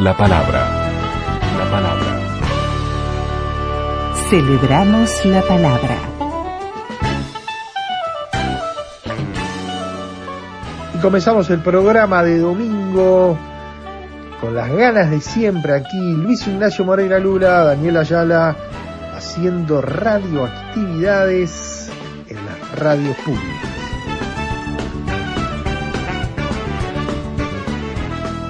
La palabra. La palabra. Celebramos la palabra. Y comenzamos el programa de domingo con las ganas de siempre aquí. Luis Ignacio Moreira Lula, Daniel Ayala, haciendo radioactividades en las radios públicas.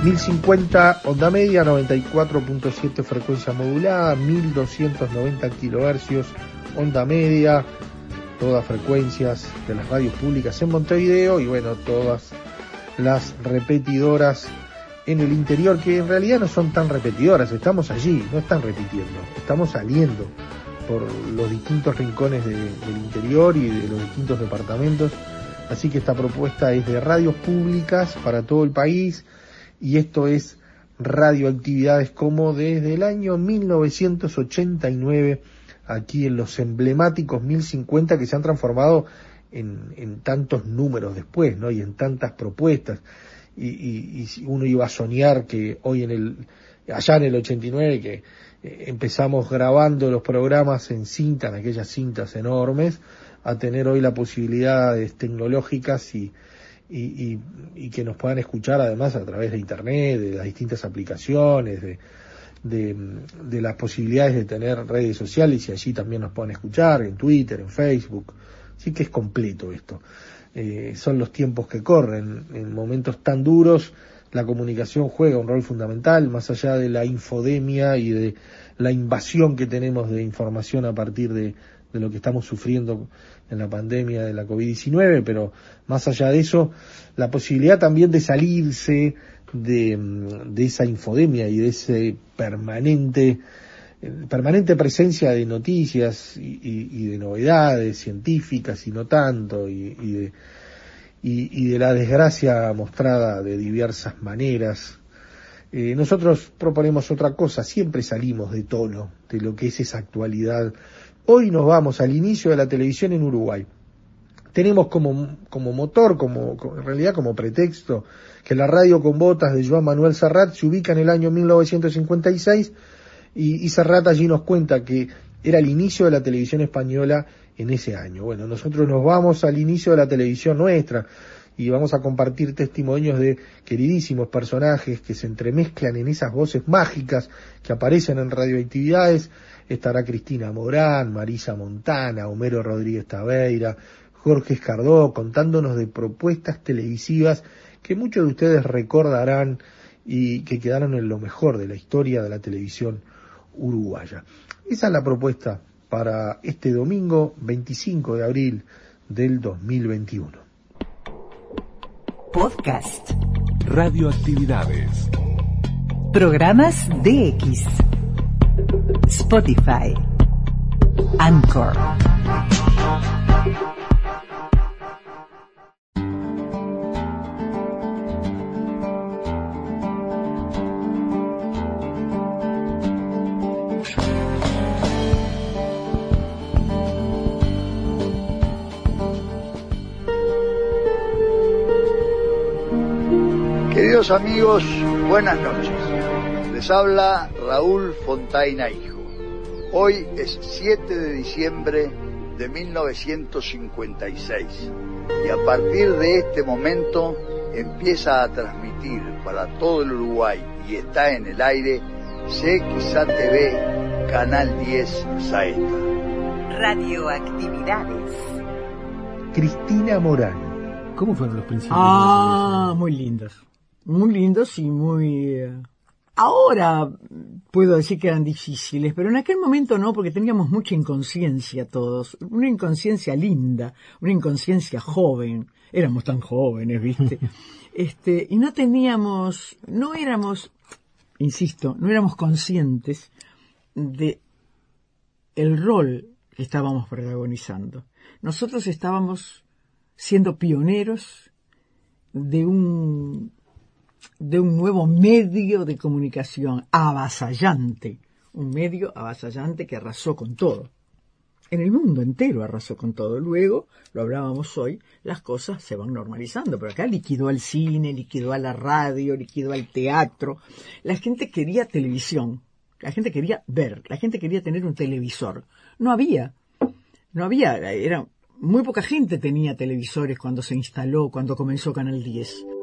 1050 onda media, 94.7 frecuencia modulada, 1290 kilohercios onda media, todas frecuencias de las radios públicas en Montevideo y bueno, todas las repetidoras en el interior que en realidad no son tan repetidoras, estamos allí, no están repitiendo, estamos saliendo por los distintos rincones de, del interior y de los distintos departamentos, así que esta propuesta es de radios públicas para todo el país, y esto es radioactividades como desde el año 1989 aquí en los emblemáticos 1050 que se han transformado en, en tantos números después, ¿no? Y en tantas propuestas. Y, y, y, uno iba a soñar que hoy en el, allá en el 89, que eh, empezamos grabando los programas en cinta, en aquellas cintas enormes, a tener hoy la posibilidades tecnológicas y, y, y, y, que nos puedan escuchar además a través de internet, de las distintas aplicaciones, de, de, de, las posibilidades de tener redes sociales y allí también nos puedan escuchar, en Twitter, en Facebook. Sí que es completo esto. Eh, son los tiempos que corren. En momentos tan duros la comunicación juega un rol fundamental, más allá de la infodemia y de la invasión que tenemos de información a partir de, de lo que estamos sufriendo en la pandemia de la COVID-19, pero más allá de eso, la posibilidad también de salirse de, de esa infodemia y de ese permanente, permanente presencia de noticias y de novedades científicas y no tanto, y, y de, y, de la desgracia mostrada de diversas maneras. Eh, nosotros proponemos otra cosa, siempre salimos de tono de lo que es esa actualidad Hoy nos vamos al inicio de la televisión en Uruguay. Tenemos como, motor, como, en realidad como pretexto, que la radio con botas de Joan Manuel Serrat se ubica en el año 1956 y, y Serrat allí nos cuenta que era el inicio de la televisión española en ese año. Bueno, nosotros nos vamos al inicio de la televisión nuestra y vamos a compartir testimonios de queridísimos personajes que se entremezclan en esas voces mágicas que aparecen en radioactividades estará Cristina Morán, Marisa Montana, Homero Rodríguez Taveira, Jorge Escardó, contándonos de propuestas televisivas que muchos de ustedes recordarán y que quedaron en lo mejor de la historia de la televisión uruguaya. Esa es la propuesta para este domingo 25 de abril del 2021. Podcast. Radioactividades. Programas DX. Spotify, Anchor. Queridos amigos, buenas noches. Les habla Raúl Fontaina Hijo. Hoy es 7 de diciembre de 1956 y a partir de este momento empieza a transmitir para todo el Uruguay y está en el aire CXA TV, Canal 10 Saeta. Radioactividades. Cristina Morán. ¿Cómo fueron los principios? Ah, muy lindos. Muy lindos y muy... eh, Ahora puedo decir que eran difíciles, pero en aquel momento no, porque teníamos mucha inconsciencia todos, una inconsciencia linda, una inconsciencia joven, éramos tan jóvenes, ¿viste? Este, y no teníamos, no éramos, insisto, no éramos conscientes de el rol que estábamos protagonizando. Nosotros estábamos siendo pioneros de un de un nuevo medio de comunicación avasallante, un medio avasallante que arrasó con todo. En el mundo entero arrasó con todo. Luego, lo hablábamos hoy, las cosas se van normalizando, pero acá liquidó al cine, liquidó a la radio, liquidó al teatro. La gente quería televisión, la gente quería ver, la gente quería tener un televisor. No había, no había, era muy poca gente tenía televisores cuando se instaló, cuando comenzó Canal 10.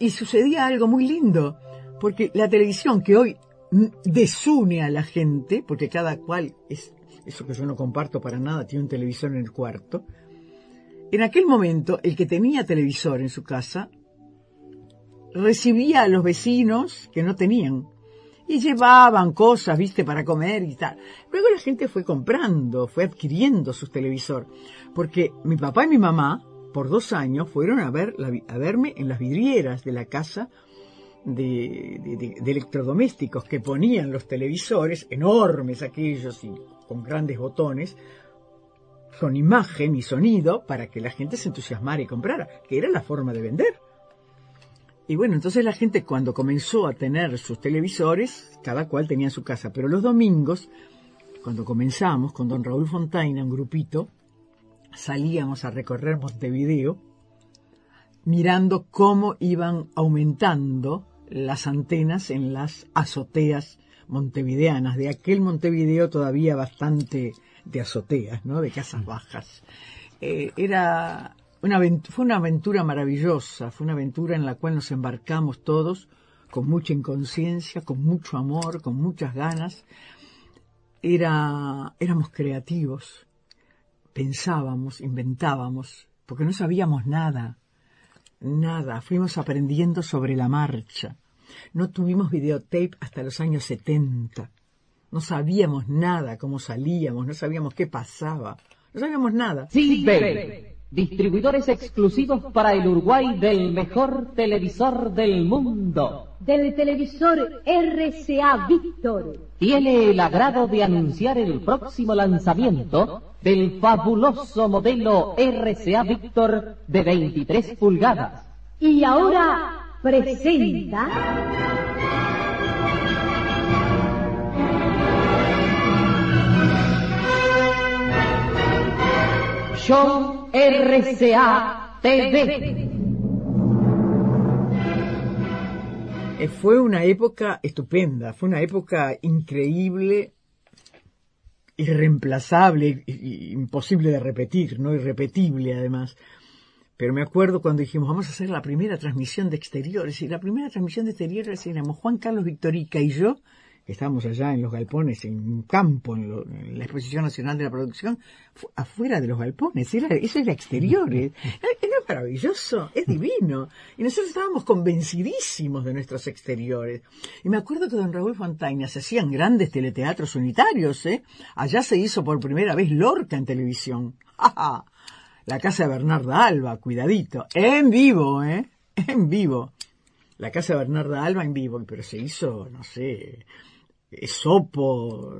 Y, sucedía algo muy lindo, porque la televisión que hoy desune a la gente, porque cada cual es eso que yo no comparto para nada, tiene un televisor en el cuarto. En aquel momento, el que tenía televisor en su casa recibía a los vecinos que no tenían y llevaban cosas, viste, para comer y tal. Luego la gente fue comprando, fue adquiriendo sus televisor, porque mi papá y mi mamá por dos años fueron a, ver, a verme en las vidrieras de la casa de, electrodomésticos que ponían los televisores, enormes aquellos y con grandes botones, con imagen y sonido para que la gente se entusiasmara y comprara, que era la forma de vender. Y bueno, entonces la gente cuando comenzó a tener sus televisores, cada cual tenía su casa, pero los domingos, cuando comenzamos con don Raúl Fontaina, un grupito, salíamos a recorrer Montevideo mirando cómo iban aumentando las antenas en las azoteas montevideanas, de aquel Montevideo todavía bastante de azoteas, ¿no? de casas bajas. Eh, era una, fue una aventura maravillosa, fue una aventura en la cual nos embarcamos todos con mucha inconsciencia, con mucho amor, con muchas ganas. Era, éramos creativos, pensábamos, inventábamos, porque no sabíamos nada, nada, fuimos aprendiendo sobre la marcha. No tuvimos videotape hasta los años 70. No sabíamos nada, cómo salíamos, no sabíamos qué pasaba, no sabíamos nada. Sí, distribuidores exclusivos para el Uruguay del mejor televisor del mundo. Del televisor RCA Victor. Tiene el agrado de anunciar el próximo lanzamiento del fabuloso modelo RCA Victor de 23 pulgadas. Y ahora presenta... Show RCA TV. Eh, fue una época estupenda, fue una época increíble irreemplazable, imposible de repetir, no irrepetible además. Pero me acuerdo cuando dijimos, vamos a hacer la primera transmisión de exteriores, y la primera transmisión de exteriores éramos Juan Carlos Victorica y yo, estábamos allá en los galpones, en un campo, en, la Exposición Nacional de la Producción, afuera de los galpones, era, eso era exteriores. Era, maravilloso, es divino. Y nosotros estábamos convencidísimos de nuestros exteriores. Y me acuerdo que don Raúl Fontaina se hacían grandes teleteatros unitarios, ¿eh? Allá se hizo por primera vez Lorca en televisión. La casa de Bernarda Alba, cuidadito. En vivo, ¿eh? En vivo. La casa de Bernarda Alba en vivo, pero se hizo, no sé, Esopo,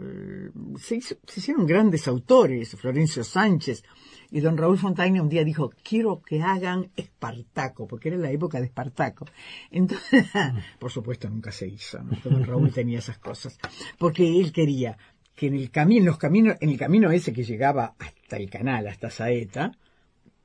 se, se, hicieron grandes autores, Florencio Sánchez, y don Raúl Fontaine un día dijo, quiero que hagan Espartaco, porque era la época de Espartaco. Entonces, por supuesto nunca se hizo, don Raúl tenía esas cosas, porque él quería que en el camino, los caminos, en el camino ese que llegaba hasta el canal, hasta Saeta,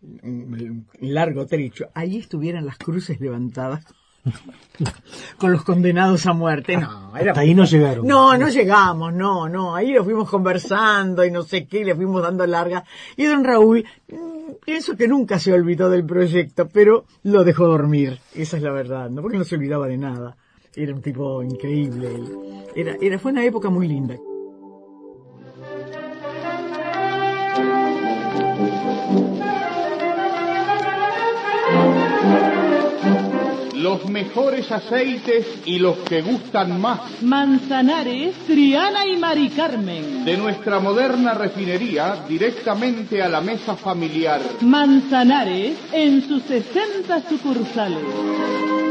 un largo trecho, ahí estuvieran las cruces levantadas con los condenados a muerte. No, era ahí no llegaron. No, no llegamos, no, no. Ahí lo fuimos conversando y no sé qué, le fuimos dando larga. Y don Raúl, mm, pienso que nunca se olvidó del proyecto, pero lo dejó dormir. Esa es la verdad, ¿no? Porque no se olvidaba de nada. Era un tipo increíble. Era, era, fue una época muy linda. Los mejores aceites y los que gustan más. Manzanares, Triana y Mari Carmen. De nuestra moderna refinería directamente a la mesa familiar. Manzanares en sus 60 sucursales.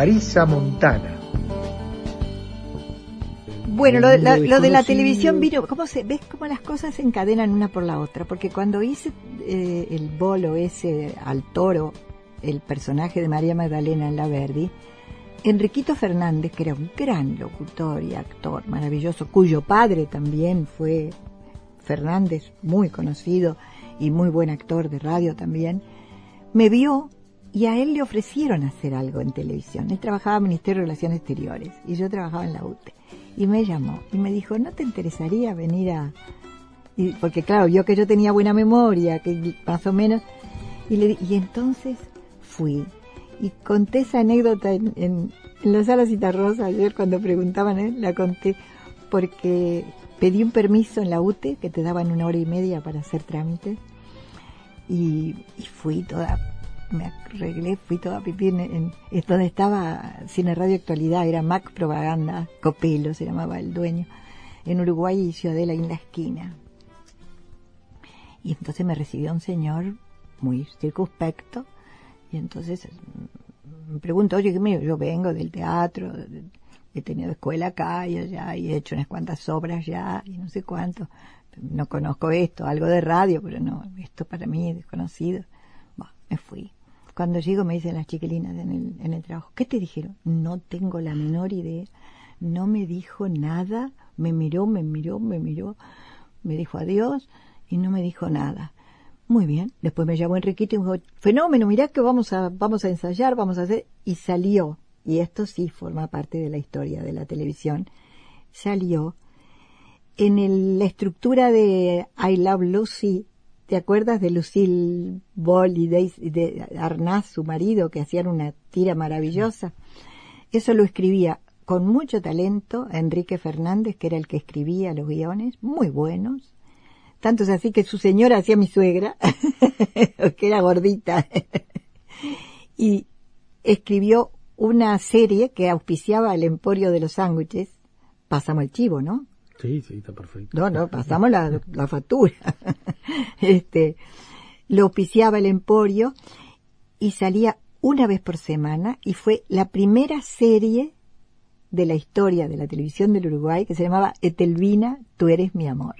Marisa Montana. Bueno, lo, lo- lo de la televisión vino, ¿cómo se, ¿ves cómo las cosas se encadenan una por la otra? Porque cuando hice eh, el bolo ese al toro, el personaje de María Magdalena en La Verdi, Enriquito Fernández, que era un gran locutor y actor maravilloso, cuyo padre también fue Fernández, muy conocido y muy buen actor de radio también, me vio y a él le ofrecieron hacer algo en televisión. Él trabajaba en el Ministerio de Relaciones Exteriores y yo trabajaba en la UTE. Y me llamó y me dijo, ¿no te interesaría venir a...? y- porque claro, vio que yo tenía buena memoria, que más o menos... Y, le, y entonces fui y conté esa anécdota en, en, en la sala Citarrosa ayer cuando preguntaban, ¿eh? la conté porque pedí un permiso en la UTE que te daban una hora y media para hacer trámites y, y fui toda, me arreglé, fui toda pipí en, en- es donde estaba Cine Radio Actualidad, era Mac Propaganda, Copelo se llamaba el dueño, en Uruguay y Ciudadela en la esquina. Y entonces me recibió un señor muy circunspecto y entonces mm, me pregunto, oye, ¿qué me- yo vengo del teatro, he tenido escuela acá y allá y he hecho unas cuantas obras ya y no sé cuánto. No conozco esto, algo de radio, pero no, esto para mí es desconocido. Bueno, me fui. Cuando llego me dicen las chiquilinas en el, en el trabajo, ¿qué te dijeron? No tengo la menor idea. No me dijo nada, me miró, me miró, me miró, me dijo adiós y no me dijo nada. Muy bien. Después me llamó Enriquito y me dijo, fenómeno, mirá que vamos a, vamos a ensayar, vamos a hacer. Y salió, y esto sí forma parte de la historia de la televisión, salió en el- la estructura de I Love Lucy. ¿Te acuerdas de Lucille Ball y Daisy- de Arnaz, su marido, que hacían una tira maravillosa? Eso lo escribía con mucho talento Enrique Fernández, que era el que escribía los guiones, muy buenos. Tanto es así que su señora hacía mi suegra, que era gordita. y escribió una serie que auspiciaba el Emporio de los Sándwiches. Pasamos el chivo, ¿no? Sí, sí, está perfecto. No, no, pasamos la, la factura. este, lo auspiciaba el Emporio y salía una vez por semana y fue la primera serie de la historia de la televisión del Uruguay que se llamaba Etelvina, tú eres mi amor.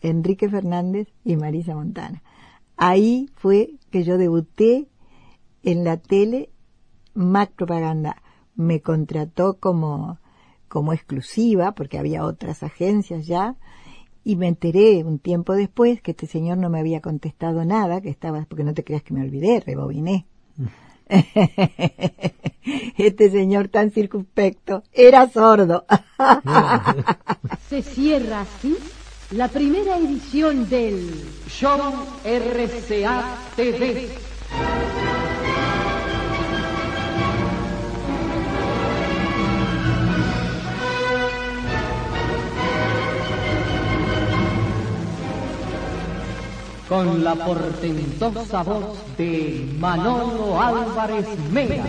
Enrique Fernández y Marisa Montana. Ahí fue que yo debuté en la tele Mac Propaganda. Me contrató como, como exclusiva porque había otras agencias ya y me enteré un tiempo después que este señor no me había contestado nada, que estaba, porque no te creas que me olvidé, rebobiné. Este señor tan circunspecto era sordo. Se cierra así la primera edición del Show RCA TV. Con la portentosa voz de Manolo Álvarez Mena.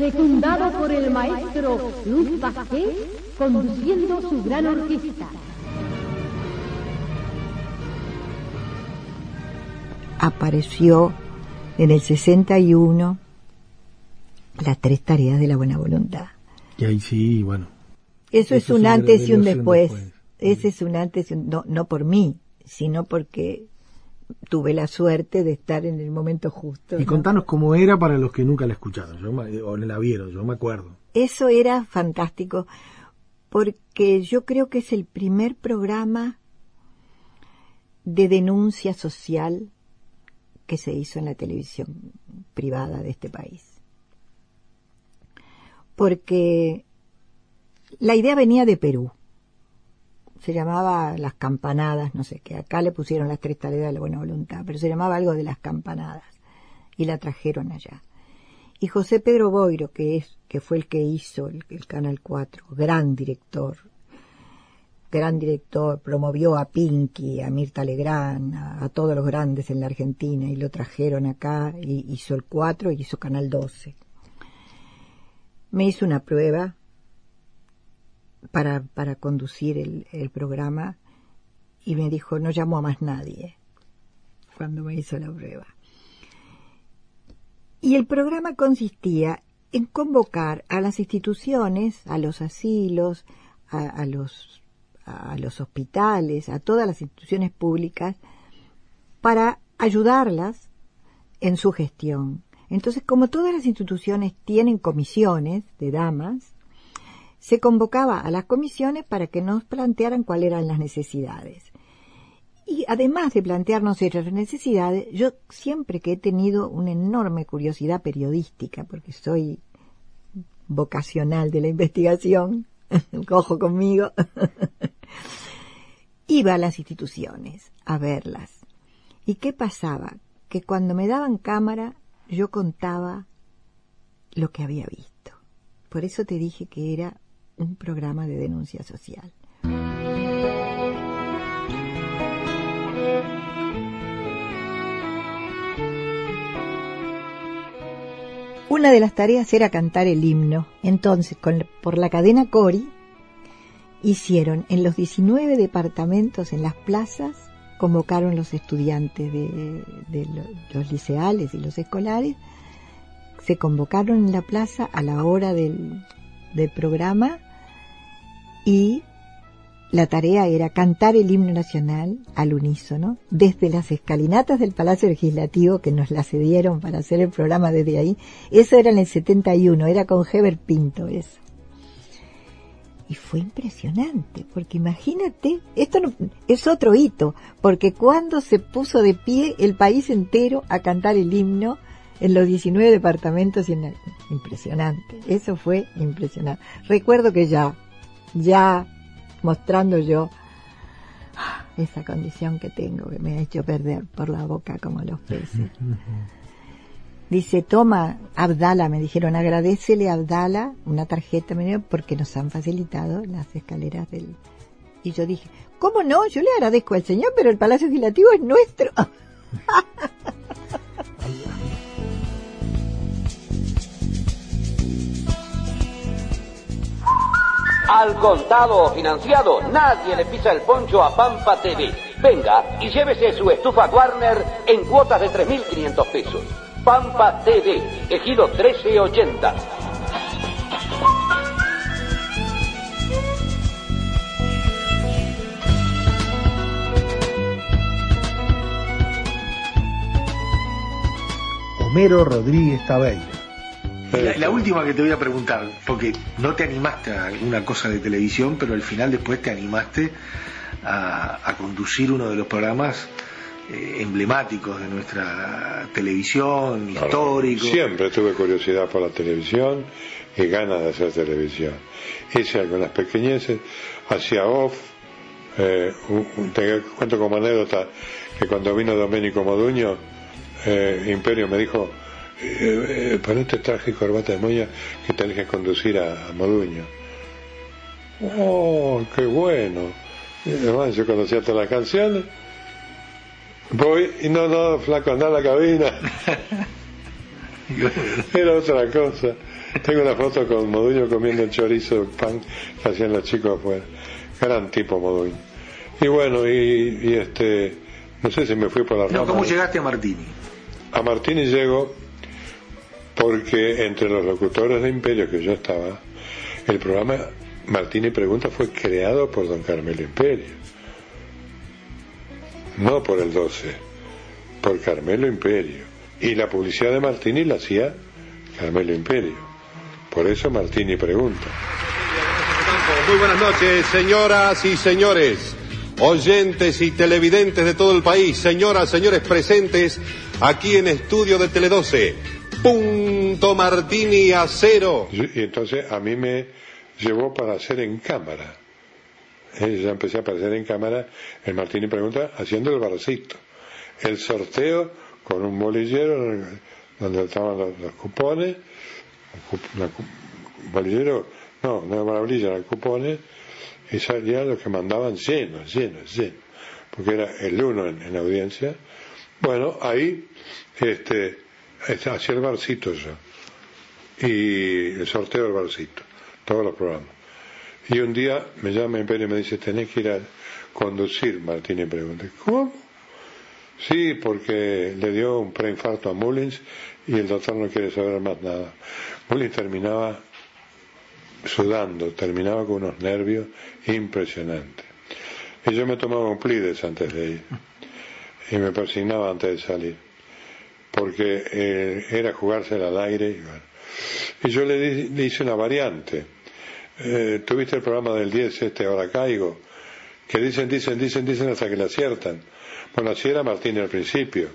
secundado por el maestro Luis Vázquez, conduciendo su gran orquesta. Apareció en el 61 las tres tareas de la buena voluntad. Y ahí sí, bueno. Eso, es Eso un es antes y un después. después. Ese es un antes y un, no, no por mí, sino porque tuve la suerte de estar en el momento justo. Y ¿no? contanos cómo era para los que nunca la escucharon, yo me- o la vieron, yo me acuerdo. Eso era fantástico, porque yo creo que es el primer programa de denuncia social que se hizo en la televisión privada de este país. Porque la idea venía de Perú. se llamaba Las Campanadas, no sé qué, acá le pusieron las tres tareas de la buena voluntad, pero se llamaba algo de las campanadas y la trajeron allá. Y José Pedro Boiro, que es, que fue el que hizo el, Canal 4, gran director, gran director, promovió a Pinky, a Mirta Legrand, a, a, todos los grandes en la Argentina y lo trajeron acá, y hizo el 4 y hizo Canal 12. Me hizo una prueba para, para conducir el, el programa y me dijo, no llamo a más nadie cuando me hizo la prueba. Y el programa consistía en convocar a las instituciones, a los asilos, a, a, los, a los hospitales, a todas las instituciones públicas, para ayudarlas en su gestión. Entonces, como todas las instituciones tienen comisiones de damas, se convocaba a las comisiones para que nos plantearan cuáles eran las necesidades. Y además de plantearnos esas necesidades, yo siempre que he tenido una enorme curiosidad periodística, porque soy vocacional de la investigación, cojo conmigo, iba a las instituciones a verlas. ¿Y qué pasaba? Que cuando me daban cámara, yo contaba lo que había visto. Por eso te dije que era un programa de denuncia social. Una de las tareas era cantar el himno. Entonces, con, por la cadena Cori, hicieron en los 19 departamentos, en las plazas, convocaron los estudiantes de, los liceales y los escolares, se convocaron en la plaza a la hora del programa y la tarea era cantar el himno nacional al unísono desde las escalinatas del Palacio Legislativo que nos la cedieron para hacer el programa desde ahí. Eso era en el 71, era con Heber Pinto eso. Y fue impresionante, porque imagínate, esto no, es otro hito, porque cuando se puso de pie el país entero a cantar el himno en los 19 departamentos, impresionante, eso fue impresionante. Recuerdo que ya, ya mostrando yo esa condición que tengo, que me ha hecho perder por la boca como los peces. Dice, toma, Abdala, me dijeron, agradecele Abdala una tarjeta porque nos han facilitado las escaleras del... Y yo dije, ¿cómo no? Yo le agradezco al señor, pero el Palacio Legislativo es nuestro. Al contado o financiado, nadie le pisa el poncho a Pampa TV. Venga y llévese su estufa Warner en cuotas de 3.500 pesos. Pampa TV, ejido 1380. Homero Rodríguez Tabeira. La, la, última que te voy a preguntar, porque no te animaste a alguna cosa de televisión, pero al final después te animaste a, a conducir uno de los programas eh, emblemáticos de nuestra televisión, claro, históricos. Siempre tuve curiosidad por la televisión y ganas de hacer televisión. Hice algunas pequeñeces, hacía off, eh, te cuento como anécdota que cuando vino Domenico Moduño, eh, Imperio me dijo, eh, ponete traje y corbata de moya que tenés que conducir a, a Moduño. Oh, qué bueno. Y además yo conocía todas las canciones Voy y no, no, flaco, anda a la cabina. Era otra cosa. Tengo una foto con Moduño comiendo el chorizo, pan que hacían los chicos afuera. Gran tipo Moduño. Y bueno, y, y este, no sé si me fui por la no, ¿Cómo llegaste a Martini? A Martini llego porque entre los locutores de Imperio que yo estaba, el programa Martini Pregunta fue creado por don Carmelo Imperio no por el 12, por Carmelo Imperio. Y la publicidad de Martini la hacía Carmelo Imperio. Por eso Martini pregunta. Muy buenas noches, señoras y señores, oyentes y televidentes de todo el país, señoras, señores presentes aquí en estudio de Tele 12. Punto Martini a cero. Y entonces a mí me llevó para hacer en cámara. eh, ya empecé a aparecer en cámara el Martín y Pregunta haciendo el barcito. El sorteo con un bolillero donde estaban los, cupones, bolillero, no, no era bolilla, eran cupones, y salían los que mandaban llenos, llenos, llenos, porque era el uno en, la audiencia. Bueno, ahí este, hacía el barcito yo, y el sorteo del barcito, todos los programas. Y un día me llama Imperio y me dice, tenés que ir a conducir, Martín, y pregunté, ¿cómo? Sí, porque le dio un preinfarto a Mullins y el doctor no quiere saber más nada. Mullins terminaba sudando, terminaba con unos nervios impresionantes. Y yo me tomaba un plides antes de ir y me persignaba antes de salir, porque eh, era jugársela al aire. Y, y yo le, le, hice una variante. Eh, Tuviste el programa del 10, este, ahora caigo, que dicen, dicen, dicen, dicen hasta que le aciertan. Bueno, así era Martín al principio.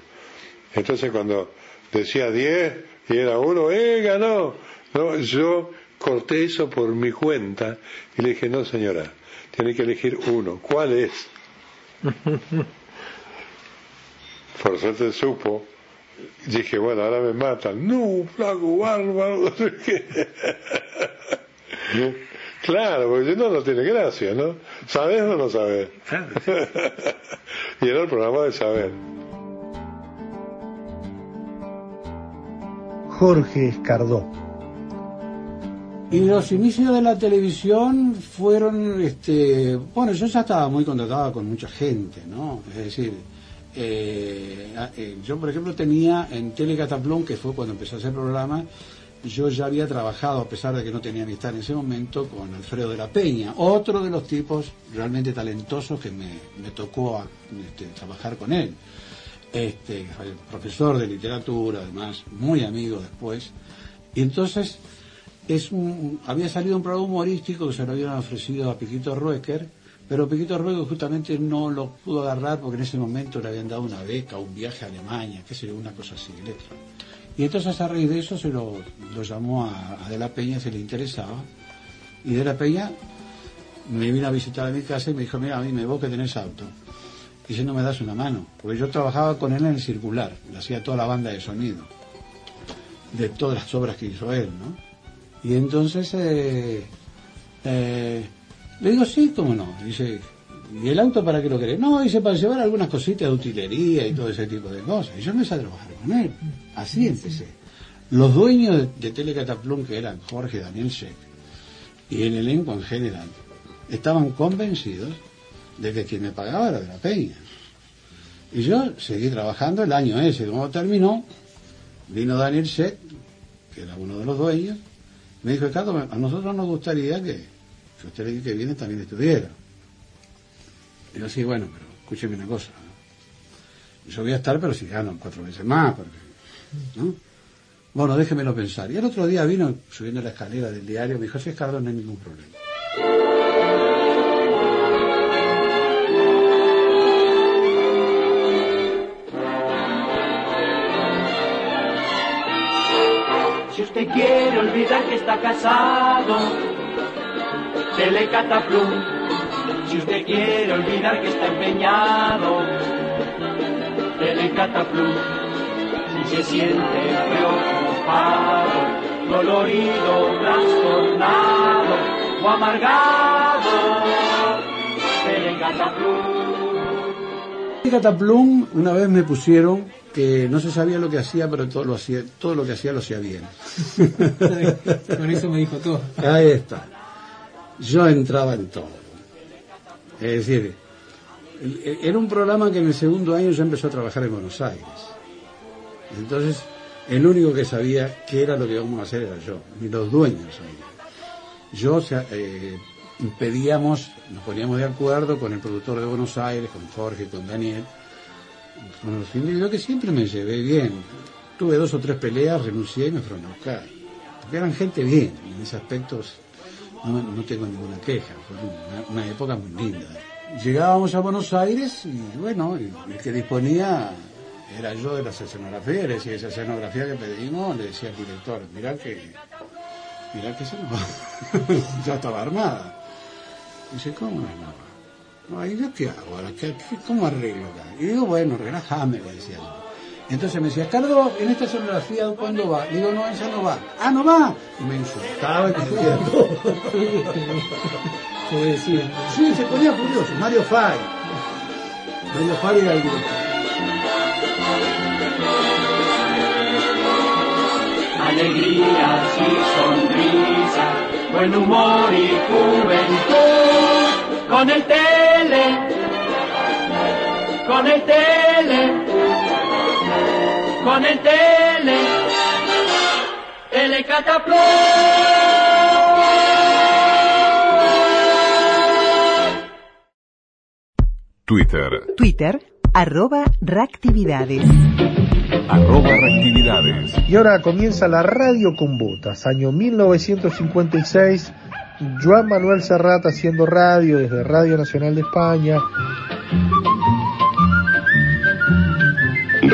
Entonces cuando decía 10 y era uno, ¡eh, ganó! No, yo corté eso por mi cuenta y le dije, no señora, tiene que elegir uno. ¿Cuál es? por suerte supo. Dije, bueno, ahora me matan. No, flaco, bárbaro. Claro, porque si no, no tiene gracia, ¿no? ¿Sabes o no sabes? y era el programa de saber. Jorge Escardó. Y los inicios de la televisión fueron, este, bueno, yo ya estaba muy contratada con mucha gente, ¿no? Es decir, eh, eh, yo por ejemplo tenía en Telecataplón, que fue cuando empecé a hacer programa, yo ya había trabajado, a pesar de que no tenía amistad en ese momento, con Alfredo de la Peña, otro de los tipos realmente talentosos que me, tocó este, trabajar con él. Este, profesor de literatura, además, muy amigo después. Y entonces es un, había salido un programa humorístico que se lo habían ofrecido a Piquito Ruecker, pero Piquito Ruecker justamente no lo pudo agarrar porque en ese momento le habían dado una beca, un viaje a Alemania, qué sé yo, una cosa así, letra. Y entonces a raíz de eso se lo, llamó a, De la Peña, se le interesaba. Y De la Peña me vino a visitar a mi casa y me dijo, mira, a mí me vos que tenés auto. Y si no me das una mano. Porque yo trabajaba con él en el circular, le hacía toda la banda de sonido. De todas las obras que hizo él, ¿no? Y entonces eh, eh, le digo, sí, cómo no. Dice, ¿y el auto para qué lo querés? No, dice, para llevar algunas cositas de utilería y todo ese tipo de cosas. Y yo me a trabajar con él. Así empecé. Los dueños de, de Telecataplum, que eran Jorge Daniel Sheck y el elenco en general, estaban convencidos de que quien me pagaba era de la Peña. Y yo seguí trabajando el año ese. Cuando terminó, vino Daniel Sheck, que era uno de los dueños, me dijo, Ricardo, a nosotros nos gustaría que, usted que viene también estuviera. Y yo, sí, bueno, pero escúcheme una cosa. Yo voy a estar, pero si gano cuatro veces más, porque ¿no? Bueno, déjemelo pensar. Y el otro día vino subiendo la escalera del diario, me dijo, es Carlos no hay ningún problema. Si usted quiere olvidar que está casado, le cataplum. Si usted quiere olvidar que está empeñado, le cataplum se siente preocupado, dolorido, trastornado o amargado, el Cataplum una vez me pusieron que no se sabía lo que hacía, pero todo lo, hacía, todo lo que hacía lo hacía bien. Con eso me dijo todo. Ahí está. Yo entraba en todo. Es decir, era un programa que en el segundo año yo empezó a trabajar en Buenos Aires. Entonces, el único que sabía qué era lo que íbamos a hacer era yo, ni los dueños Yo, eh, pedíamos, nos poníamos de acuerdo con el productor de Buenos Aires, con Jorge, con Daniel, individuos que siempre me llevé bien. Tuve dos o tres peleas, renuncié y me fueron a buscar. Porque eran gente bien, en ese aspecto no, tengo ninguna queja, fue una, época muy linda. Llegábamos a Buenos Aires y bueno, el que disponía era yo de las escenografías, le decía esa escenografía que pedimos, le decía al director, mirá que, mirá que se nos ya estaba armada. dice, ¿cómo no No, ¿y yo qué hago ¿Cómo arreglo acá? Y digo, bueno, relájame, le decía yo. Entonces me decía, Carlos, en esta sonografía, ¿cuándo va? Le digo, no, esa no va. Ah, no va. Y me insultaba y me decía todo. Se decía. Sí, se ponía furioso. Mario Fay. Mario Fay era el director. Alegrías y sonrisas, buen humor y juventud. Con el tele, con el tele, con el tele, telecataplum. Twitter, Twitter, arroba reactividades. arroba reactividades. Y ahora comienza la radio con botas, año 1956. Joan Manuel Serrat haciendo radio desde Radio Nacional de España.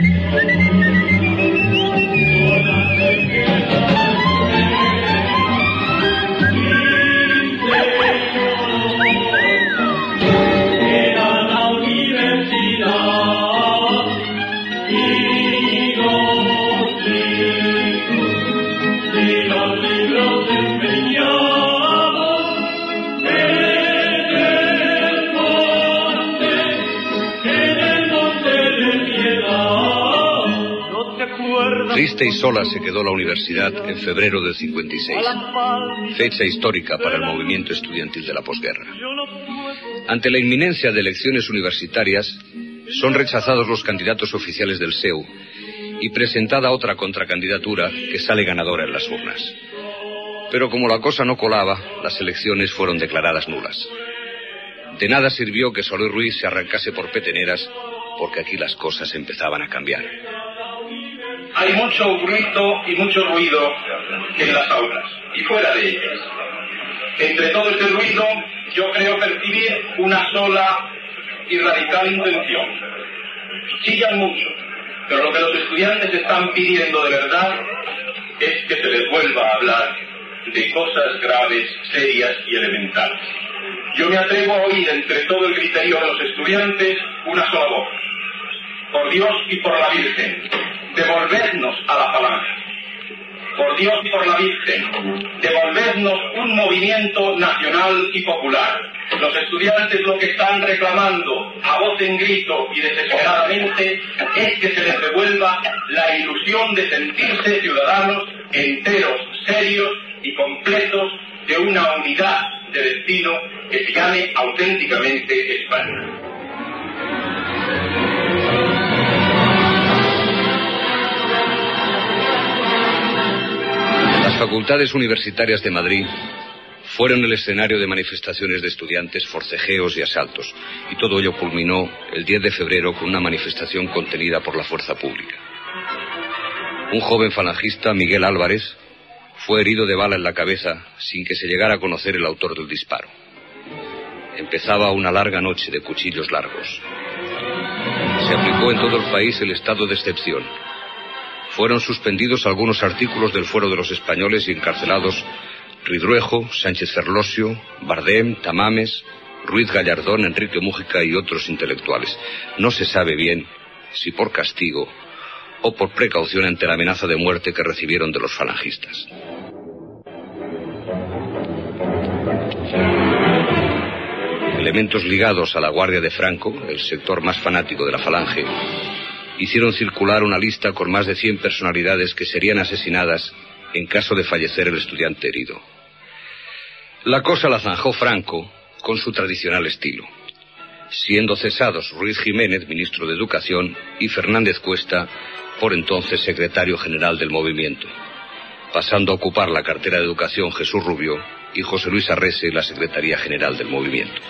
Era Triste y sola se quedó la universidad en febrero del 56, fecha histórica para el movimiento estudiantil de la posguerra. Ante la inminencia de elecciones universitarias, son rechazados los candidatos oficiales del SEU y presentada otra contracandidatura que sale ganadora en las urnas. Pero como la cosa no colaba, las elecciones fueron declaradas nulas. De nada sirvió que Solé Ruiz se arrancase por peteneras, porque aquí las cosas empezaban a cambiar. Hay mucho grito y mucho ruido en las aulas y fuera de ellas. Entre todo este ruido yo creo percibir una sola y radical intención. Chillan mucho, pero lo que los estudiantes están pidiendo de verdad es que se les vuelva a hablar de cosas graves, serias y elementales. Yo me atrevo a oír entre todo el griterío de los estudiantes una sola voz. Por Dios y por la Virgen, devolvernos a la falange. Por Dios y por la Virgen, devolvernos un movimiento nacional y popular. Los estudiantes lo que están reclamando a voz en grito y desesperadamente es que se les devuelva la ilusión de sentirse ciudadanos enteros, serios y completos de una unidad de destino que se llame auténticamente España. Facultades universitarias de Madrid fueron el escenario de manifestaciones de estudiantes, forcejeos y asaltos, y todo ello culminó el 10 de febrero con una manifestación contenida por la fuerza pública. Un joven falangista, Miguel Álvarez, fue herido de bala en la cabeza sin que se llegara a conocer el autor del disparo. Empezaba una larga noche de cuchillos largos. Se aplicó en todo el país el estado de excepción. Fueron suspendidos algunos artículos del fuero de los españoles y encarcelados Ridruejo, Sánchez Ferlosio, Bardem, Tamames, Ruiz Gallardón, Enrique Mújica y otros intelectuales. No se sabe bien si por castigo o por precaución ante la amenaza de muerte que recibieron de los falangistas. Elementos ligados a la Guardia de Franco, el sector más fanático de la falange, hicieron circular una lista con más de 100 personalidades que serían asesinadas en caso de fallecer el estudiante herido. La cosa la zanjó Franco con su tradicional estilo, siendo cesados Ruiz Jiménez, ministro de Educación, y Fernández Cuesta, por entonces secretario general del movimiento, pasando a ocupar la cartera de Educación Jesús Rubio y José Luis Arrese la Secretaría General del movimiento.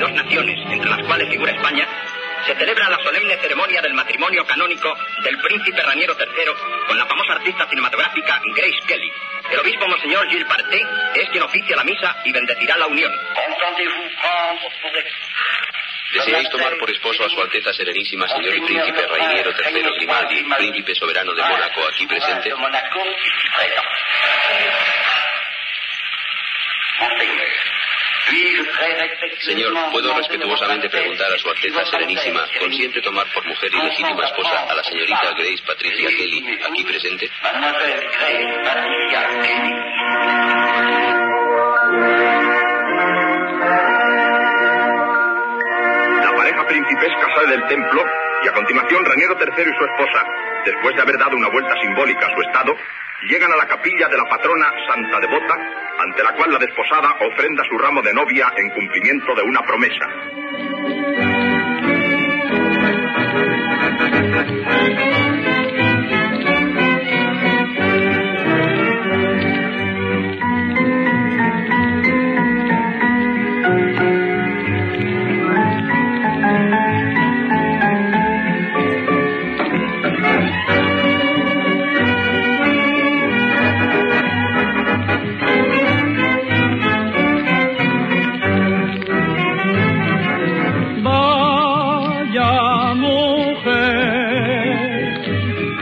22 naciones, entre las cuales figura España, se celebra la solemne ceremonia del matrimonio canónico del príncipe Raniero III con la famosa artista cinematográfica Grace Kelly. El obispo Monseñor Gilles Parté es quien oficia la misa y bendecirá la unión. ¿Deseáis tomar por esposo a su Alteza Serenísima Señor y Príncipe Rainiero III Grimaldi, Príncipe Soberano de Mónaco, aquí presente? Señor, ¿puedo respetuosamente preguntar a su Alteza Serenísima, ¿consiente tomar por mujer y legítima esposa a la señorita Grace Patricia Kelly, aquí presente? La pareja principesca sale del templo y a continuación Raniero III y su esposa, después de haber dado una vuelta simbólica a su estado, llegan a la capilla de la patrona Santa Devota, ante la cual la desposada ofrenda su ramo de novia en cumplimiento de una promesa.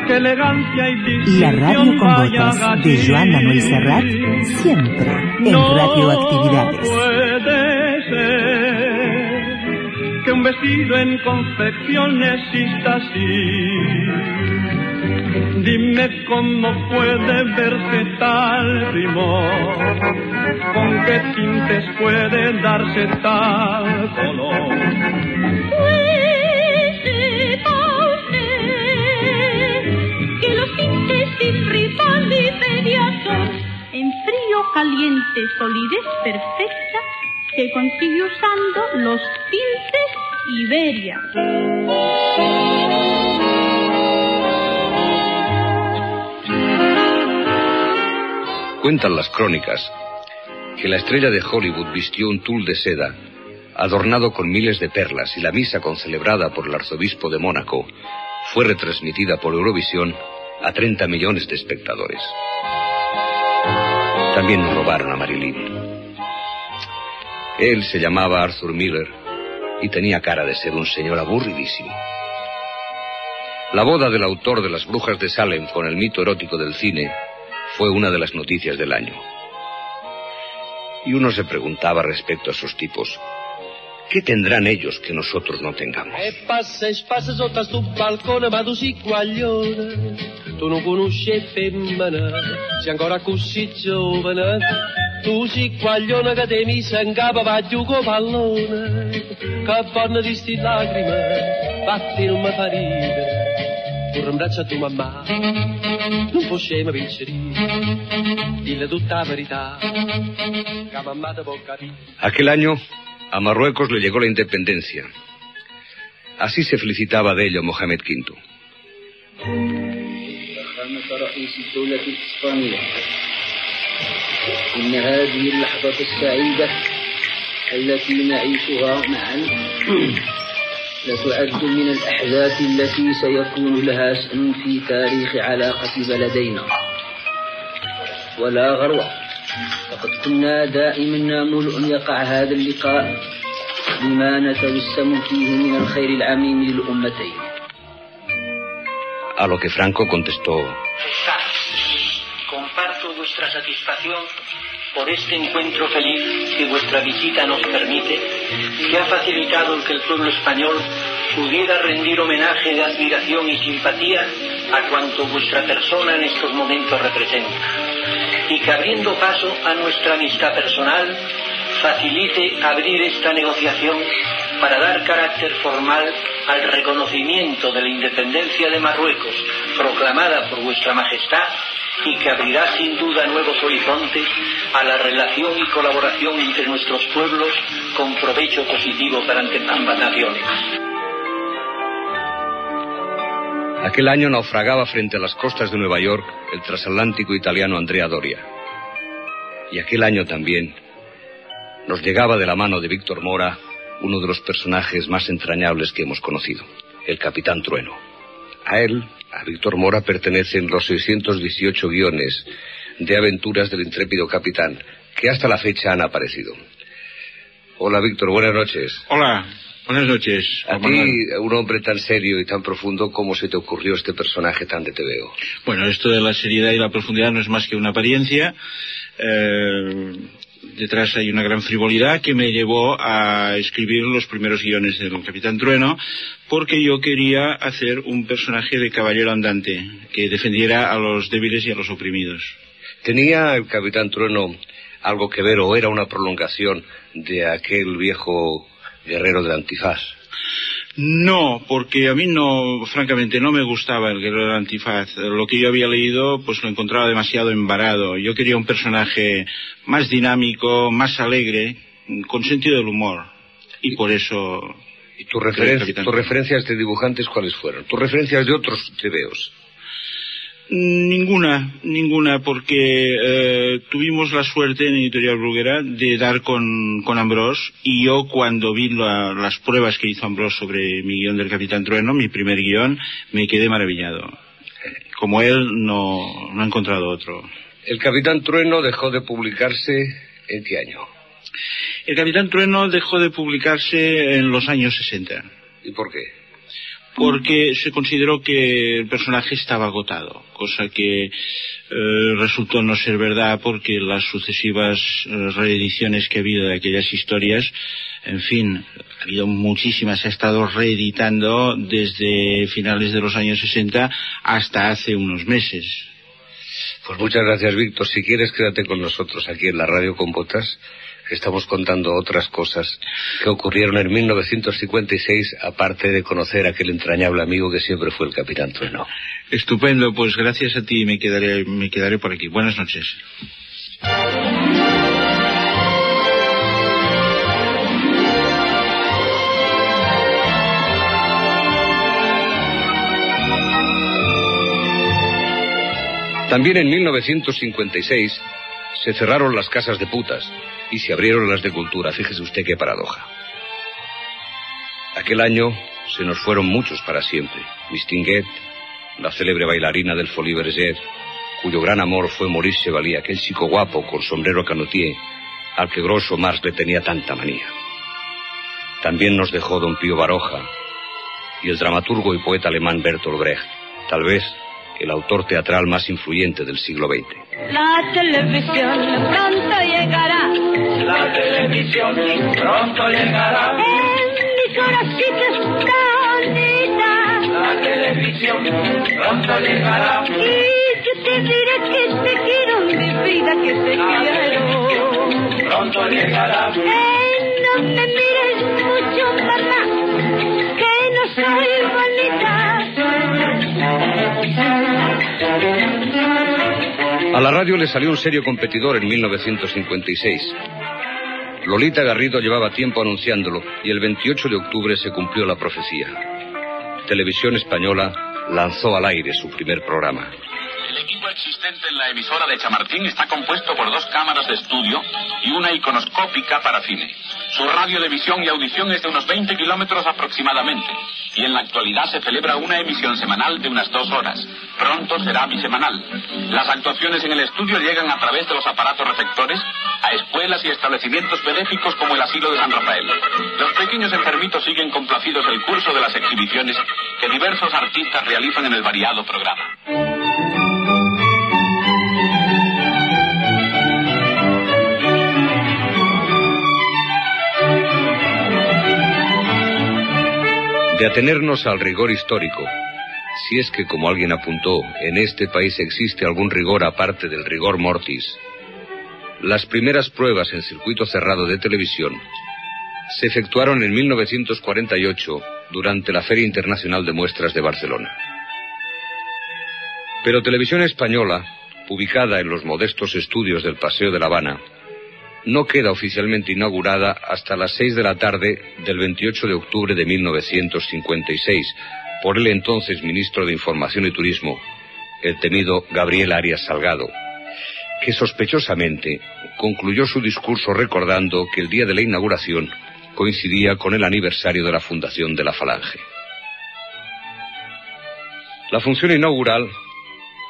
Qué elegancia y La radio con botas de Joan Manuel Serrat, siempre en Radioactividades. puede ser que un vestido en confección exista así. Dime cómo puede verse tal primor, con qué tintes puede darse tal color. Caliente, solidez perfecta, se consigue usando los tintes Iberia. Cuentan las crónicas que la estrella de Hollywood vistió un tul de seda adornado con miles de perlas y la misa concelebrada por el arzobispo de Mónaco fue retransmitida por Eurovisión a 30 millones de espectadores. También nos robaron a Marilyn. Él se llamaba Arthur Miller y tenía cara de ser un señor aburridísimo. La boda del autor de Las Brujas de Salem con el mito erótico del cine fue una de las noticias del año. Y uno se preguntaba respecto a esos tipos, ¿qué tendrán ellos que nosotros no tengamos? E passa e spassa sotto a sto balcone, ma tu sei guaglione. Tu non conosci femmina, sei ancora così giovane. Tu sei guaglione che te mi in capo vaglio con pallone. Che vanno di sti lacrime, fatti non mi fa ridere. Braccio a tua mamma, non può scema vincere. Dille tutta la verità, che mamma te può capire. Aquel año a Marruecos le llegó la independencia. Así se felicitaba de ello Mohamed V. فخامة رئيس الدولة الإسبانية إن هذه اللحظة السعيدة التي نعيشها معا لتعد من الأحداث التي سيكون لها شأن في تاريخ علاقة بلدينا ولا غرو لقد كنا دائما نامل أن يقع هذا اللقاء بما نتوسم فيه من الخير العميم للأمتين A lo que Franco contestó, Comparto vuestra satisfacción por este encuentro feliz que vuestra visita nos permite, que ha facilitado el que el pueblo español pudiera rendir homenaje de admiración y simpatía a cuanto vuestra persona en estos momentos representa, y que abriendo paso a nuestra amistad personal, facilite abrir esta negociación para dar carácter formal al reconocimiento de la independencia de Marruecos proclamada por vuestra majestad y que abrirá sin duda nuevos horizontes a la relación y colaboración entre nuestros pueblos con provecho positivo para ambas naciones. Aquel año naufragaba frente a las costas de Nueva York el transatlántico italiano Andrea Doria. Y aquel año también nos llegaba de la mano de Víctor Mora uno de los personajes más entrañables que hemos conocido, el Capitán Trueno. A él, a Víctor Mora, pertenecen los 618 guiones de aventuras del intrépido capitán que hasta la fecha han aparecido. Hola, Víctor, buenas noches. Hola, buenas noches. A ti, un hombre tan serio y tan profundo, ¿cómo se te ocurrió este personaje tan de TVO? Bueno, esto de la seriedad y la profundidad no es más que una apariencia. Eh, detrás hay una gran frivolidad que me llevó a escribir los primeros guiones del Capitán Trueno, porque yo quería hacer un personaje de caballero andante que defendiera a los débiles y a los oprimidos. ¿Tenía el Capitán Trueno algo que ver o era una prolongación de aquel viejo guerrero del antifaz? No, porque a mí no, francamente, no me gustaba el guerrero del antifaz. Lo que yo había leído, pues lo encontraba demasiado embarado. Yo quería un personaje más dinámico, más alegre, con sentido del humor. Y por eso... ¿Y tus referen- tus referencias de dibujantes cuáles fueron? ¿Tus referencias de otros TVOs? Ninguna, ninguna, porque eh, tuvimos la suerte en Editorial Bruguera de dar con, con Ambrós y yo cuando vi la- las pruebas que hizo Ambrós sobre mi guion del Capitán Trueno, mi primer guion, me quedé maravillado. Como él, no, no he encontrado otro. El Capitán Trueno dejó de publicarse en qué año? El Capitán Trueno dejó de publicarse en los años 60. ¿Y por qué? Porque se consideró que el personaje estaba agotado, cosa que eh, resultó no ser verdad porque las sucesivas eh, reediciones que ha habido de aquellas historias, en fin, ha habido muchísimas, se ha estado reeditando desde finales de los años 60 hasta hace unos meses. Pues muchas gracias, Víctor. Si quieres, quédate con nosotros aquí en la radio con botas, estamos contando otras cosas que ocurrieron en 1956, aparte de conocer a aquel entrañable amigo que siempre fue el Capitán Trueno. Estupendo, pues gracias a ti me quedaré, me quedaré por aquí. Buenas noches. También en 1956 se cerraron las casas de putas y se abrieron las de cultura. Fíjese usted qué paradoja. Aquel año se nos fueron muchos para siempre. Miss Tinguet, la célebre bailarina del Folie Bergère, cuyo gran amor fue Maurice Chevalier, aquel chico guapo con sombrero canotier, al que Grosso Marx le tenía tanta manía. También nos dejó don Pío Baroja y el dramaturgo y poeta alemán Bertolt Brecht, tal vez el autor teatral más influyente del siglo XX. La televisión pronto llegará. La televisión pronto llegará. En mi corazoncito está bonita. La televisión pronto llegará. Y yo te diré que te quiero, mi vida, que te quiero. Pronto llegará. Eh, no me mires mucho, mamá, que no soy bonita. A la radio le salió un serio competidor en 1956. Lolita Garrido llevaba tiempo anunciándolo y el 28 de octubre se cumplió la profecía. Televisión Española lanzó al aire su primer programa. El equipo existente en la emisora de Chamartín está compuesto por dos cámaras de estudio y una iconoscópica para cine. Su radio de visión y audición es de unos 20 kilómetros aproximadamente. Y en la actualidad se celebra una emisión semanal de unas dos horas. Pronto será bisemanal. Las actuaciones en el estudio llegan a través de los aparatos receptores a escuelas y establecimientos benéficos como el Asilo de San Rafael. Los pequeños enfermitos siguen complacidos el curso de las exhibiciones que diversos artistas realizan en el variado programa. De atenernos al rigor histórico, si es que, como alguien apuntó, en este país existe algún rigor aparte del rigor mortis, las primeras pruebas en circuito cerrado de televisión se efectuaron en 1948 durante la Feria Internacional de Muestras de Barcelona. Pero Televisión Española, ubicada en los modestos estudios del Paseo de La Habana, no queda oficialmente inaugurada hasta las seis de la tarde del 28 de octubre de 1956 por el entonces ministro de Información y Turismo, el temido Gabriel Arias Salgado, que sospechosamente concluyó su discurso recordando que el día de la inauguración coincidía con el aniversario de la fundación de la Falange. La función inaugural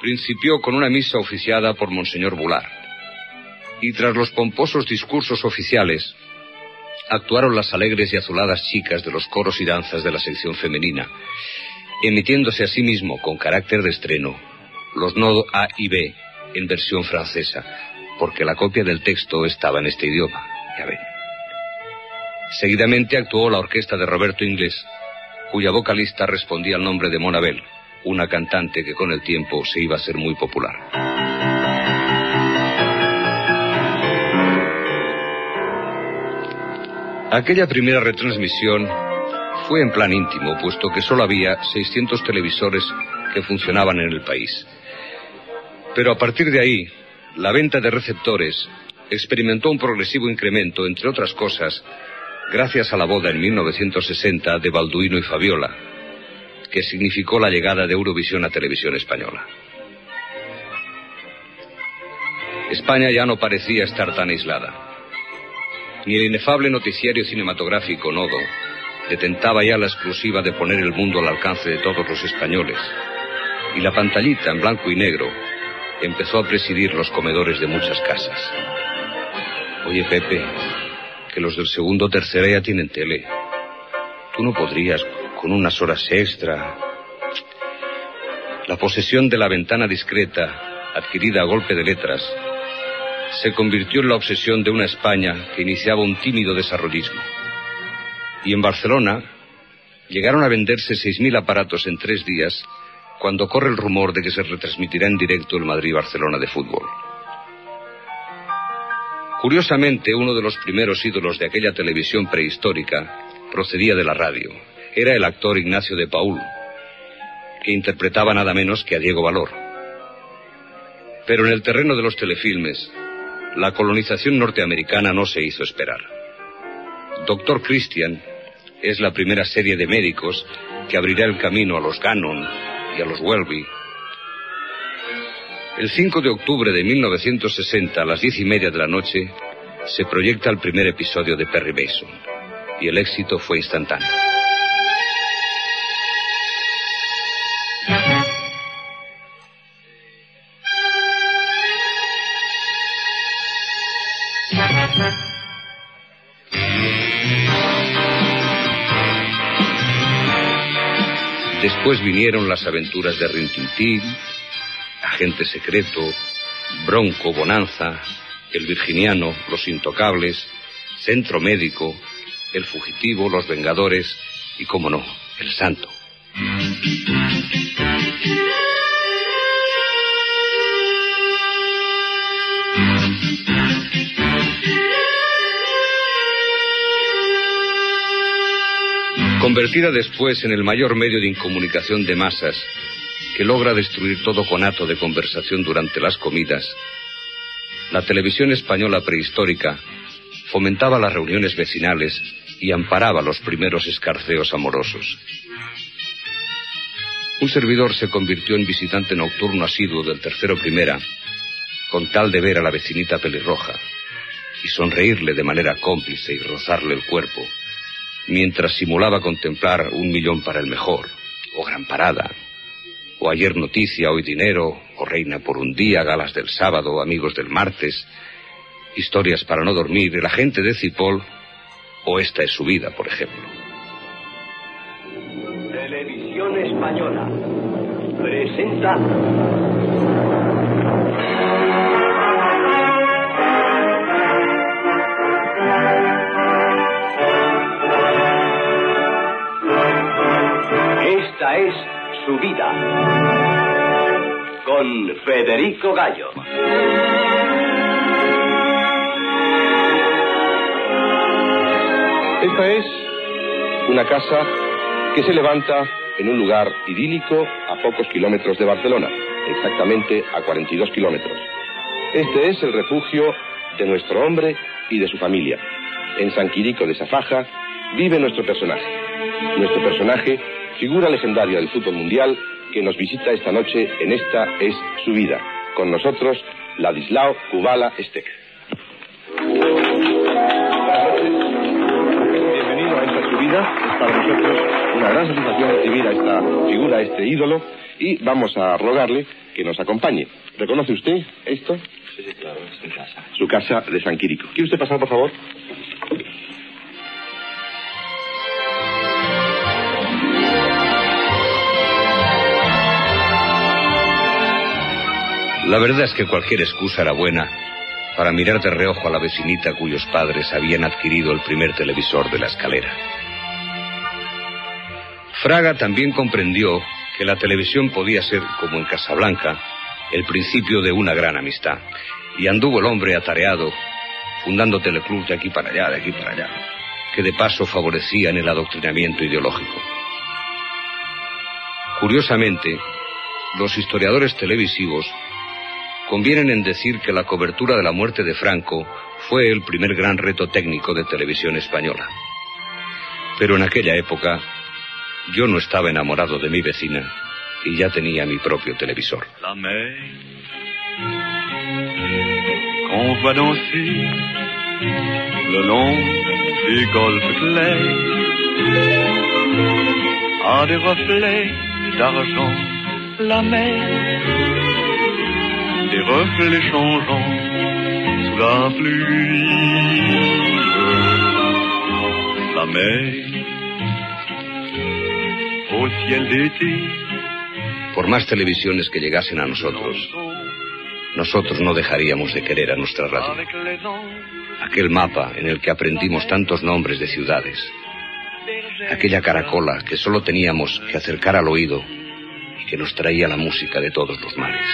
principió con una misa oficiada por Monseñor Bular. Y tras los pomposos discursos oficiales, actuaron las alegres y azuladas chicas de los coros y danzas de la sección femenina, emitiéndose asimismo con carácter de estreno los nodos A y B en versión francesa, porque la copia del texto estaba en este idioma, ya ven. Seguidamente actuó la orquesta de Roberto Inglés, cuya vocalista respondía al nombre de Monabel, una cantante que con el tiempo se iba a ser muy popular. Aquella primera retransmisión fue en plan íntimo, puesto que solo había 600 televisores que funcionaban en el país. Pero a partir de ahí, la venta de receptores experimentó un progresivo incremento, entre otras cosas, gracias a la boda en 1960 de Balduino y Fabiola, que significó la llegada de Eurovisión a televisión española. España ya no parecía estar tan aislada. Ni el inefable noticiario cinematográfico Nodo detentaba ya la exclusiva de poner el mundo al alcance de todos los españoles. Y la pantallita en blanco y negro empezó a presidir los comedores de muchas casas. Oye, Pepe, que los del segundo o tercera ya tienen tele. Tú no podrías, con unas horas extra. La posesión de la ventana discreta, adquirida a golpe de letras, se convirtió en la obsesión de una España que iniciaba un tímido desarrollismo. Y en Barcelona llegaron a venderse 6.000 aparatos en tres días cuando corre el rumor de que se retransmitirá en directo el Madrid-Barcelona de fútbol. Curiosamente, uno de los primeros ídolos de aquella televisión prehistórica procedía de la radio. Era el actor Ignacio de Paul, que interpretaba nada menos que a Diego Valor. Pero en el terreno de los telefilmes, la colonización norteamericana no se hizo esperar. Doctor Christian es la primera serie de médicos que abrirá el camino a los Gannon y a los Welby. El 5 de octubre de 1960, a las diez y media de la noche, se proyecta el primer episodio de Perry Mason, y el éxito fue instantáneo. Después vinieron las aventuras de Rintintín, Agente Secreto, Bronco, Bonanza, El Virginiano, Los Intocables, Centro Médico, El Fugitivo, Los Vengadores y, como no, El Santo. Convertida después en el mayor medio de incomunicación de masas, que logra destruir todo conato de conversación durante las comidas, la televisión española prehistórica fomentaba las reuniones vecinales y amparaba los primeros escarceos amorosos. Un servidor se convirtió en visitante nocturno asiduo del tercero primera, con tal de ver a la vecinita pelirroja y sonreírle de manera cómplice y rozarle el cuerpo, mientras simulaba contemplar un millón para el mejor, o gran parada, o ayer noticia, hoy dinero, o reina por un día, galas del sábado, amigos del martes, historias para no dormir, el agente de Cipol, o esta es su vida, por ejemplo. Televisión Española presenta su vida con Federico Gallo. Esta es una casa que se levanta en un lugar idílico a pocos kilómetros de Barcelona, exactamente a 42 kilómetros. Este es el refugio de nuestro hombre y de su familia. En San Quirico de Safaja vive nuestro personaje. Nuestro personaje, figura legendaria del fútbol mundial, que nos visita esta noche en Esta es su vida. Con nosotros, Ladislao Kubala Estek. para nosotros una gran satisfacción recibir a esta figura, a este ídolo, y vamos a rogarle que nos acompañe. ¿Reconoce usted esto? Sí, sí, claro, es mi casa. Su casa de San Quirico. ¿Quiere usted pasar, por favor? La verdad es que cualquier excusa era buena para mirar de reojo a la vecinita cuyos padres habían adquirido el primer televisor de la escalera. Fraga también comprendió que la televisión podía ser, como en Casablanca, el principio de una gran amistad. Y anduvo el hombre atareado, fundando teleclubs de aquí para allá, de aquí para allá, que de paso favorecían el adoctrinamiento ideológico. Curiosamente, los historiadores televisivos convienen en decir que la cobertura de la muerte de Franco fue el primer gran reto técnico de televisión española. Pero en aquella época yo no estaba enamorado de mi vecina y ya tenía mi propio televisor. La mer danser le long du golfe clair a des reflets d'argent. La mer, des reflets changeants sous la pluie. La mer au ciel d'été. Por más televisiones que llegasen a nosotros, nosotros no dejaríamos de querer a nuestra radio. Aquel mapa en el que aprendimos tantos nombres de ciudades. Aquella caracola que solo teníamos que acercar al oído y que nos traía la música de todos los mares.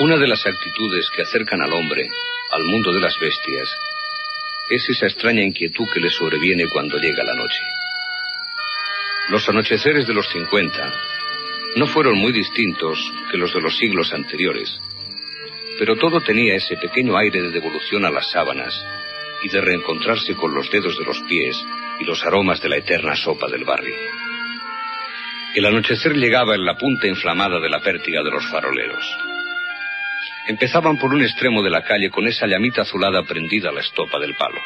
Una de las actitudes que acercan al hombre al mundo de las bestias es esa extraña inquietud que le sobreviene cuando llega la noche. Los anocheceres de los 50 no fueron muy distintos que los de los siglos anteriores, pero todo tenía ese pequeño aire de devolución a las sábanas y de reencontrarse con los dedos de los pies y los aromas de la eterna sopa del barrio. El anochecer llegaba en la punta inflamada de la pértiga de los faroleros. Empezaban por un extremo de la calle con esa llamita azulada prendida a la estopa del palo.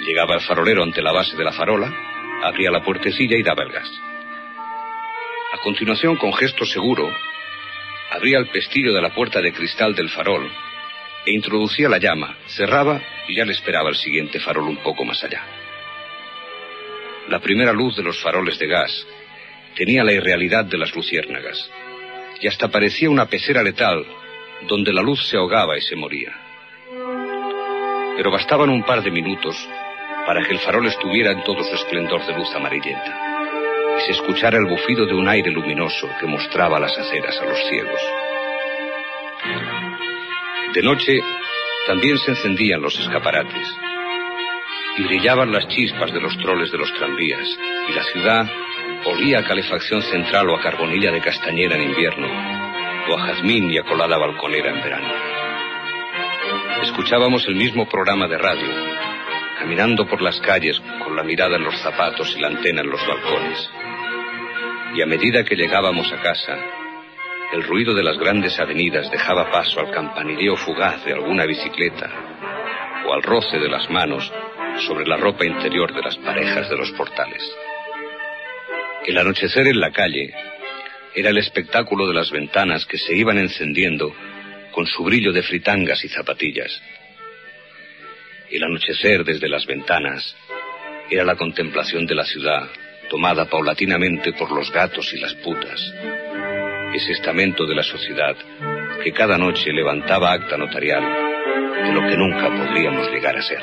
Llegaba el farolero ante la base de la farola, abría la puertecilla y daba el gas. A continuación, con gesto seguro, abría el pestillo de la puerta de cristal del farol e introducía la llama, cerraba y ya le esperaba el siguiente farol un poco más allá. La primera luz de los faroles de gas tenía la irrealidad de las luciérnagas y hasta parecía una pecera letal donde la luz se ahogaba y se moría. Pero bastaban un par de minutos para que el farol estuviera en todo su esplendor de luz amarillenta y se escuchara el bufido de un aire luminoso que mostraba las aceras a los ciegos. De noche también se encendían los escaparates y brillaban las chispas de los troles de los tranvías y la ciudad olía a calefacción central o a carbonilla de castañera en invierno o a jazmín y a colada balconera en verano. Escuchábamos el mismo programa de radio, caminando por las calles con la mirada en los zapatos y la antena en los balcones. Y a medida que llegábamos a casa, el ruido de las grandes avenidas dejaba paso al campanileo fugaz de alguna bicicleta o al roce de las manos sobre la ropa interior de las parejas de los portales. El anochecer en la calle era el espectáculo de las ventanas que se iban encendiendo con su brillo de fritangas y zapatillas. El anochecer desde las ventanas era la contemplación de la ciudad tomada paulatinamente por los gatos y las putas. Ese estamento de la sociedad que cada noche levantaba acta notarial de lo que nunca podríamos llegar a ser.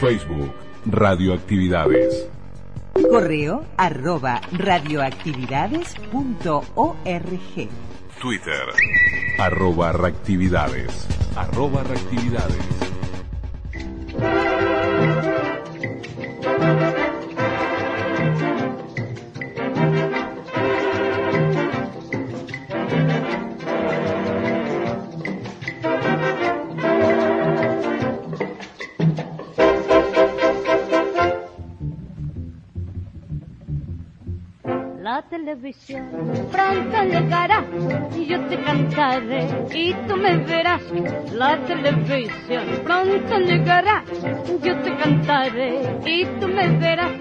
Facebook, Radioactividades. Correo arroba radioactividades.org. Twitter, arroba reactividades. Arroba reactividades. Televisión pronto llegará y yo te cantaré y tú me verás. La televisión pronto llegará, yo te cantaré y tú me verás.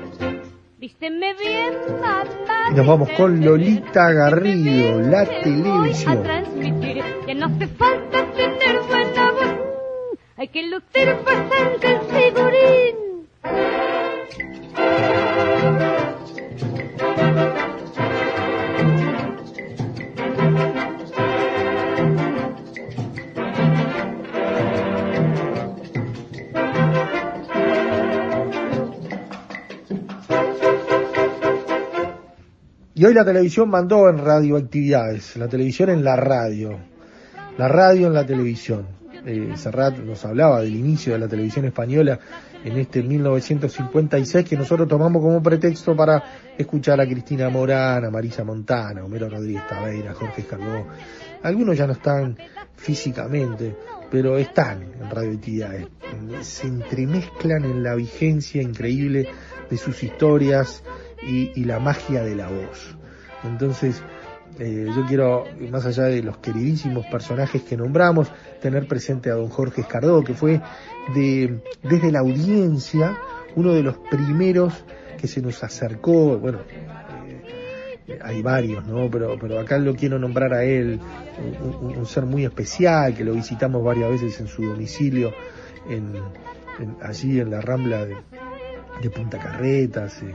Vísteme bien, mamá. Y nos vamos con Lolita Garrido, la Voy a televisión. transmitir que no hace falta tener buena voz. Hay que lucir bastante el figurín. Y hoy la televisión mandó en radioactividades, la televisión en la radio, la radio en la televisión. Eh, Serrat nos hablaba del inicio de la televisión española en este 1956 que nosotros tomamos como pretexto para escuchar a Cristina Morán, a Marisa Montana, Homero Rodríguez Taveira, Jorge Escarbó. Algunos ya no están físicamente, pero están en radioactividades. Se entremezclan en la vigencia increíble de sus historias y, y la magia de la voz. Entonces, eh, yo quiero, más allá de los queridísimos personajes que nombramos, tener presente a don Jorge Escardó, que fue de, desde la audiencia uno de los primeros que se nos acercó, bueno, eh, hay varios, ¿no? Pero, pero acá lo quiero nombrar a él, un, un- ser muy especial, que lo visitamos varias veces en su domicilio, en, en- allí en la Rambla de, de Punta Carretas, eh,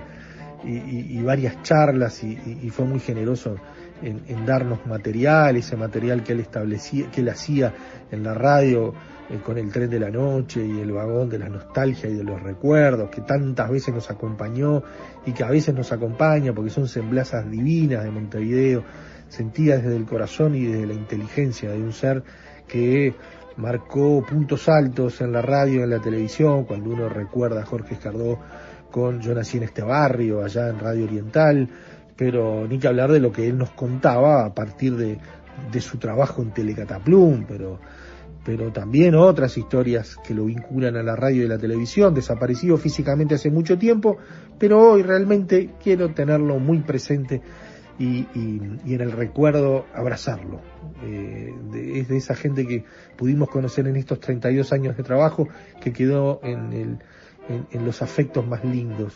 y, y- y varias charlas, y, y- fue muy generoso en, en darnos material, ese material que él establecía, que él hacía en la radio eh, con el tren de la noche y el vagón de la nostalgia y de los recuerdos, que tantas veces nos acompañó y que a veces nos acompaña porque son semblanzas divinas de Montevideo, sentidas desde el corazón y desde la inteligencia de un ser que marcó puntos altos en la radio, en la televisión, cuando uno recuerda a Jorge Escardó con Yo nací en este barrio, allá en Radio Oriental, pero ni que hablar de lo que él nos contaba a partir de, de su trabajo en Telecataplum, pero, pero también otras historias que lo vinculan a la radio y la televisión, desaparecido físicamente hace mucho tiempo, pero hoy realmente quiero tenerlo muy presente y, en el recuerdo abrazarlo. Eh, es de esa gente que pudimos conocer en estos 32 años de trabajo que quedó en, el, en, los afectos más lindos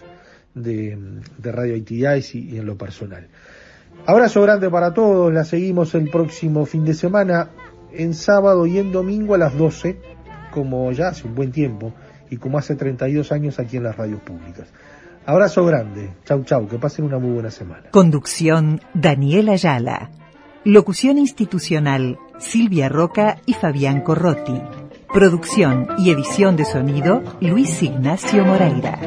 de, de radioactividades y, en lo personal. Abrazo grande para todos, la seguimos el próximo fin de semana, en sábado y en domingo a las 12, como ya hace un buen tiempo y como hace 32 años aquí en las radios públicas. Abrazo grande, chau chau, que pasen una muy buena semana. Conducción Daniel Ayala. Locución institucional Silvia Roca y Fabián Corrotti. Producción y edición de sonido, Luis Ignacio Moreira.